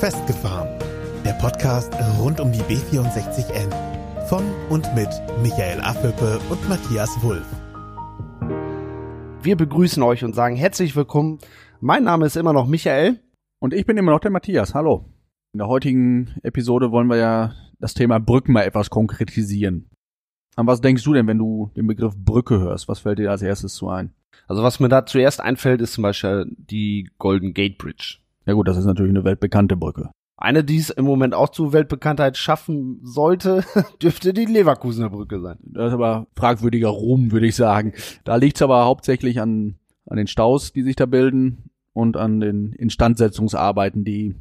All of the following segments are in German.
Festgefahren. Der Podcast rund um die B64N. Von und mit Michael Affelpe und Matthias Wulff. Wir begrüßen euch und sagen herzlich willkommen. Mein Name ist immer noch Michael. Und ich bin immer noch der Matthias. Hallo. In der heutigen Episode wollen wir ja das Thema Brücken mal etwas konkretisieren. An was denkst du denn, wenn du den Begriff Brücke hörst? Was fällt dir als erstes so ein? Also was mir da zuerst einfällt, ist zum Beispiel die Golden Gate Bridge. Ja gut, das ist natürlich eine weltbekannte Brücke. Eine, die es im Moment auch zu Weltbekanntheit schaffen sollte, dürfte die Leverkusener Brücke sein. Das ist aber fragwürdiger Ruhm, würde ich sagen. Da liegt es aber hauptsächlich an, an den Staus, die sich da bilden und an den Instandsetzungsarbeiten, die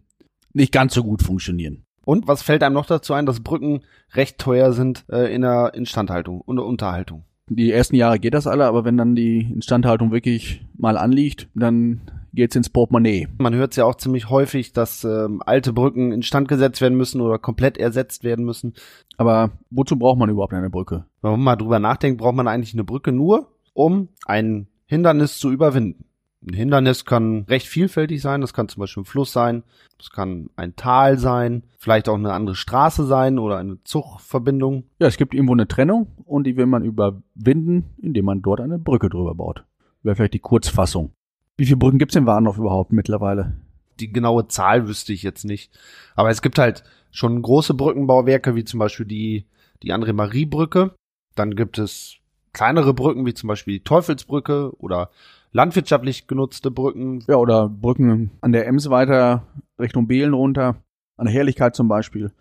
nicht ganz so gut funktionieren. Und was fällt einem noch dazu ein, dass Brücken recht teuer sind äh, in der Instandhaltung und der Unterhaltung? Die ersten Jahre geht das alle, aber wenn dann die Instandhaltung wirklich mal anliegt, dann geht's ins Portemonnaie. Man hört es ja auch ziemlich häufig, dass ähm, alte Brücken instand gesetzt werden müssen oder komplett ersetzt werden müssen. Aber wozu braucht man überhaupt eine Brücke? Wenn man mal drüber nachdenkt, braucht man eigentlich eine Brücke nur, um ein Hindernis zu überwinden. Ein Hindernis kann recht vielfältig sein. Das kann zum Beispiel ein Fluss sein, das kann ein Tal sein, vielleicht auch eine andere Straße sein oder eine Zugverbindung. Ja, es gibt irgendwo eine Trennung und die will man überwinden, indem man dort eine Brücke drüber baut. Wäre vielleicht die Kurzfassung. Wie viele Brücken gibt's in Warndorf überhaupt mittlerweile? Die genaue Zahl wüsste ich jetzt nicht. Aber es gibt halt schon große Brückenbauwerke, wie zum Beispiel die, die André-Marie-Brücke. Dann gibt es kleinere Brücken, wie zum Beispiel die Teufelsbrücke oder landwirtschaftlich genutzte Brücken. Ja, oder Brücken an der Ems weiter Richtung Behlen runter, an der Herrlichkeit zum Beispiel.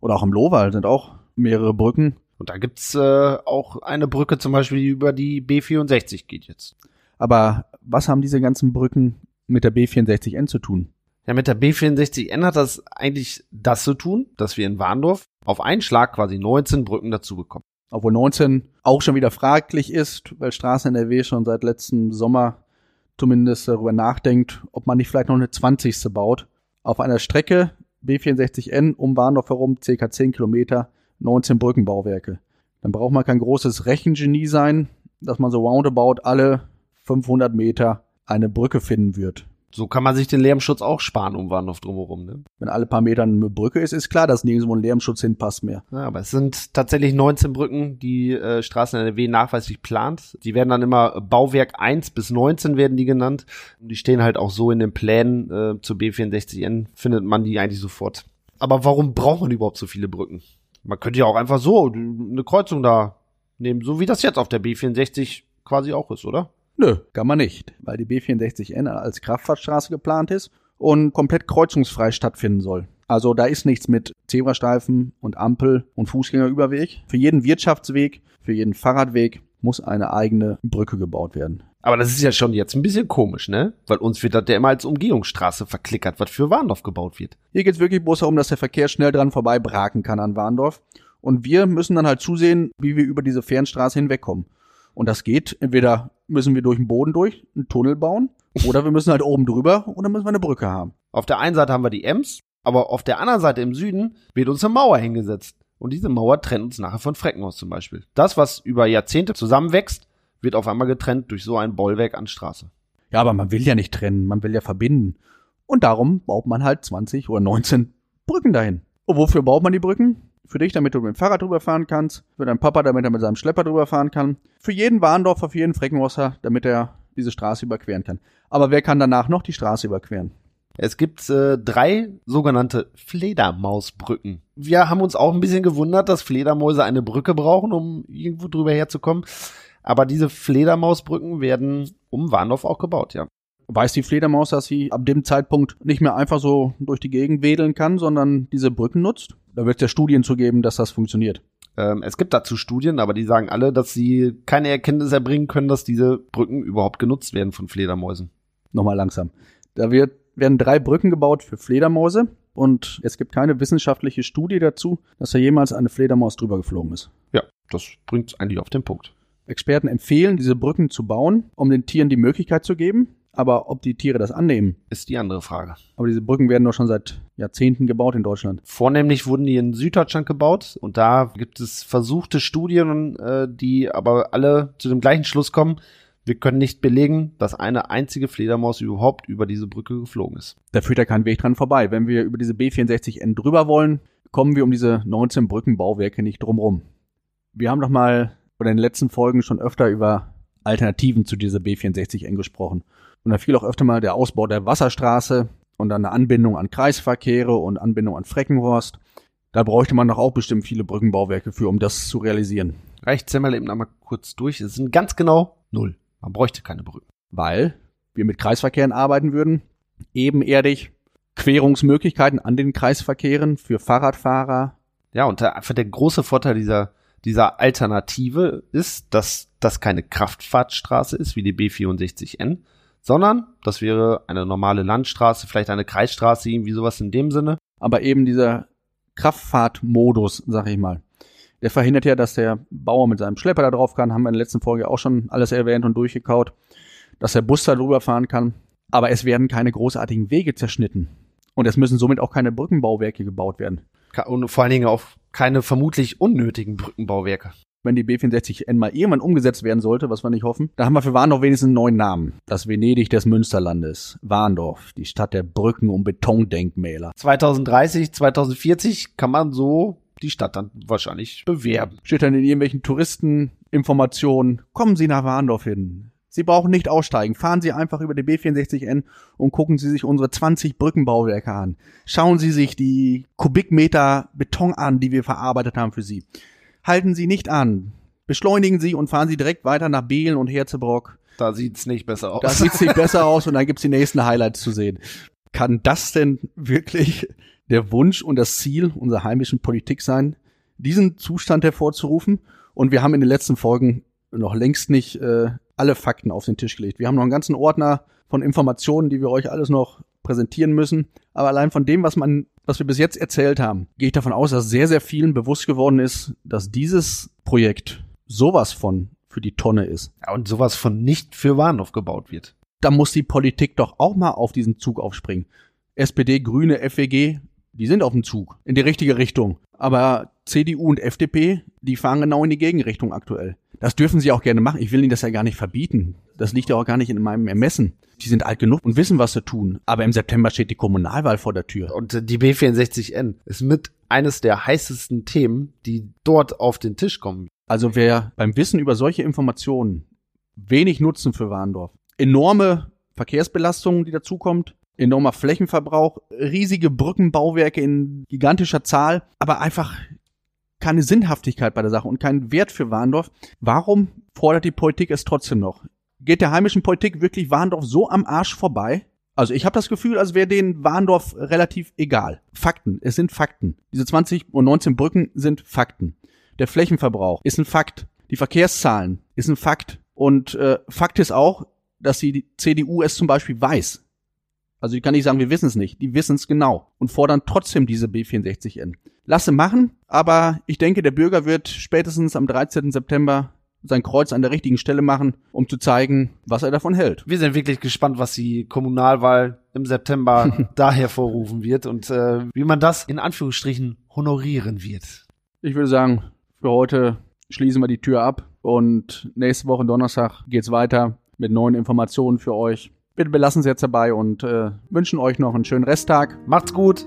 Oder auch am Lohwald sind auch mehrere Brücken. Und da gibt's äh, auch eine Brücke zum Beispiel, die über die B64 geht jetzt. Aber was haben diese ganzen Brücken mit der B64N zu tun? Ja, mit der B64N hat das eigentlich das zu tun, dass wir in Warndorf auf einen Schlag quasi 19 Brücken dazu bekommen. Obwohl 19 auch schon wieder fraglich ist, weil Straßen NRW schon seit letztem Sommer zumindest darüber nachdenkt, ob man nicht vielleicht noch eine 20. baut. Auf einer Strecke B64N um Warndorf herum, ca. 10 Kilometer, 19 Brückenbauwerke. Dann braucht man kein großes Rechengenie sein, dass man so roundabout alle 500 Meter eine Brücke finden wird. So kann man sich den Lärmschutz auch sparen um Warndorf drumherum. Ne? Wenn alle paar Meter eine Brücke ist, ist klar, dass nirgendwo ein Lärmschutz hinpasst mehr. Ja, aber es sind tatsächlich 19 Brücken, die äh, Straßen NRW nachweislich plant. Die werden dann immer Bauwerk 1 bis 19 werden die genannt. Und die stehen halt auch so in den Plänen äh, zur B64N, findet man die eigentlich sofort. Aber warum braucht man überhaupt so viele Brücken? Man könnte ja auch einfach so eine Kreuzung da nehmen, so wie das jetzt auf der B64 quasi auch ist, oder? Nö, kann man nicht, weil die B64N als Kraftfahrtstraße geplant ist und komplett kreuzungsfrei stattfinden soll. Also da ist nichts mit Zebrastreifen und Ampel und Fußgängerüberweg. Für jeden Wirtschaftsweg, für jeden Fahrradweg muss eine eigene Brücke gebaut werden. Aber das ist ja schon jetzt ein bisschen komisch, ne? Weil uns wird das ja immer als Umgehungsstraße verklickert, was für Warndorf gebaut wird. Hier geht's wirklich bloß darum, dass der Verkehr schnell dran vorbei braken kann an Warndorf. Und wir müssen dann halt zusehen, wie wir über diese Fernstraße hinwegkommen. Und das geht, entweder müssen wir durch den Boden durch, einen Tunnel bauen, oder wir müssen halt oben drüber und dann müssen wir eine Brücke haben. Auf der einen Seite haben wir die Ems, aber auf der anderen Seite im Süden wird uns eine Mauer hingesetzt. Und diese Mauer trennt uns nachher von Freckenhaus zum Beispiel. Das, was über Jahrzehnte zusammenwächst, wird auf einmal getrennt durch so ein Bollwerk an Straße. Ja, aber man will ja nicht trennen, man will ja verbinden. Und darum baut man halt 20 oder 19 Brücken dahin. Und wofür baut man die Brücken? Für dich, damit du mit dem Fahrrad drüber fahren kannst. Für deinen Papa, damit er mit seinem Schlepper drüber fahren kann. Für jeden Warndorfer, für jeden Freckenrosser, damit er diese Straße überqueren kann. Aber wer kann danach noch die Straße überqueren? Es gibt äh, drei sogenannte Fledermausbrücken. Wir haben uns auch ein bisschen gewundert, dass Fledermäuse eine Brücke brauchen, um irgendwo drüber herzukommen. Aber diese Fledermausbrücken werden um Warndorf auch gebaut, ja. Weiß die Fledermaus, dass sie ab dem Zeitpunkt nicht mehr einfach so durch die Gegend wedeln kann, sondern diese Brücken nutzt? Da wird es ja Studien zu geben, dass das funktioniert. Ähm, es gibt dazu Studien, aber die sagen alle, dass sie keine Erkenntnis erbringen können, dass diese Brücken überhaupt genutzt werden von Fledermäusen. Nochmal langsam. Da wird, werden drei Brücken gebaut für Fledermäuse und es gibt keine wissenschaftliche Studie dazu, dass da jemals eine Fledermaus drüber geflogen ist. Ja, das bringt eigentlich auf den Punkt. Experten empfehlen, diese Brücken zu bauen, um den Tieren die Möglichkeit zu geben, aber ob die Tiere das annehmen, ist die andere Frage. Aber diese Brücken werden doch schon seit Jahrzehnten gebaut in Deutschland. Vornehmlich wurden die in Süddeutschland gebaut und da gibt es versuchte Studien, äh, die aber alle zu dem gleichen Schluss kommen, Wir können nicht belegen, dass eine einzige Fledermaus überhaupt über diese Brücke geflogen ist. Da führt ja kein Weg dran vorbei. Wenn wir über diese B64N drüber wollen, kommen wir um diese 19 Brückenbauwerke nicht drumrum. Wir haben doch mal oder in den letzten Folgen schon öfter über Alternativen zu dieser B64N gesprochen. Und da fiel auch öfter mal der Ausbau der Wasserstraße und dann eine Anbindung an Kreisverkehre und Anbindung an Freckenhorst. Da bräuchte man doch auch bestimmt viele Brückenbauwerke für, um das zu realisieren. Reicht zähl mal eben einmal kurz durch. Es sind ganz genau null. Man bräuchte keine Brücken. Weil wir mit Kreisverkehren arbeiten würden, ebenerdig, Querungsmöglichkeiten an den Kreisverkehren für Fahrradfahrer. Ja, und der, einfach der große Vorteil dieser, dieser Alternative ist, dass das keine Kraftfahrtstraße ist wie die B64N, sondern das wäre eine normale Landstraße, vielleicht eine Kreisstraße, irgendwie sowas in dem Sinne. Aber eben dieser Kraftfahrtmodus, sag ich mal, der verhindert ja, dass der Bauer mit seinem Schlepper da drauf kann, haben wir in der letzten Folge auch schon alles erwähnt und durchgekaut, dass der Bus da drüber fahren kann. Aber es werden keine großartigen Wege zerschnitten. Und es müssen somit auch keine Brückenbauwerke gebaut werden. Und vor allen Dingen auch keine vermutlich unnötigen Brückenbauwerke. Wenn die B64N mal irgendwann umgesetzt werden sollte, was wir nicht hoffen, da haben wir für Warndorf wenigstens einen neuen Namen. Das Venedig des Münsterlandes. Warndorf, die Stadt der Brücken und Betondenkmäler. 2030, 2040 kann man so die Stadt dann wahrscheinlich bewerben. Steht dann in irgendwelchen Touristeninformationen, kommen Sie nach Warndorf hin. Sie brauchen nicht aussteigen. Fahren Sie einfach über die B64N und gucken Sie sich unsere 20 Brückenbauwerke an. Schauen Sie sich die Kubikmeter Beton an, die wir verarbeitet haben für Sie. Halten Sie nicht an. Beschleunigen Sie und fahren Sie direkt weiter nach Behlen und Herzebrock. Da sieht's nicht besser aus. Da sieht's nicht besser aus und dann gibt's die nächsten Highlights zu sehen. Kann das denn wirklich der Wunsch und das Ziel unserer heimischen Politik sein, diesen Zustand hervorzurufen? Und wir haben in den letzten Folgen noch längst nicht äh, alle Fakten auf den Tisch gelegt. Wir haben noch einen ganzen Ordner von Informationen, die wir euch alles noch präsentieren müssen. Aber allein von dem, was man, was wir bis jetzt erzählt haben, gehe ich davon aus, dass sehr, sehr vielen bewusst geworden ist, dass dieses Projekt sowas von für die Tonne ist. Ja, und sowas von nicht für Warnhof gebaut wird. Da muss die Politik doch auch mal auf diesen Zug aufspringen. SPD, Grüne, FWG, die sind auf dem Zug in die richtige Richtung. Aber CDU und FDP, die fahren genau in die Gegenrichtung aktuell. Das dürfen sie auch gerne machen. Ich will ihnen das ja gar nicht verbieten. Das liegt ja auch gar nicht in meinem Ermessen. Die sind alt genug und wissen, was sie tun. Aber im September steht die Kommunalwahl vor der Tür. Und die B64N ist mit eines der heißesten Themen, die dort auf den Tisch kommen. Also wer beim Wissen über solche Informationen wenig Nutzen für Warndorf, enorme Verkehrsbelastung, die dazukommt, enormer Flächenverbrauch, riesige Brückenbauwerke in gigantischer Zahl, aber einfach keine Sinnhaftigkeit bei der Sache und keinen Wert für Warndorf. Warum fordert die Politik es trotzdem noch? Geht der heimischen Politik wirklich Warndorf so am Arsch vorbei? Also ich habe das Gefühl, als wäre denen Warndorf relativ egal. Fakten, es sind Fakten. Diese 20 und 19 Brücken sind Fakten. Der Flächenverbrauch ist ein Fakt. Die Verkehrszahlen ist ein Fakt. Und äh, Fakt ist auch, dass die CDU es zum Beispiel weiß. Also die kann nicht sagen, wir wissen es nicht. Die wissen es genau und fordern trotzdem diese B64N. Lasse machen, aber ich denke, der Bürger wird spätestens am 13. September sein Kreuz an der richtigen Stelle machen, um zu zeigen, was er davon hält. Wir sind wirklich gespannt, was die Kommunalwahl im September da hervorrufen wird und äh, wie man das in Anführungsstrichen honorieren wird. Ich würde sagen, für heute schließen wir die Tür ab und nächste Woche Donnerstag geht's weiter mit neuen Informationen für euch. Wir belassen es jetzt dabei und äh, wünschen euch noch einen schönen Resttag. Macht's gut.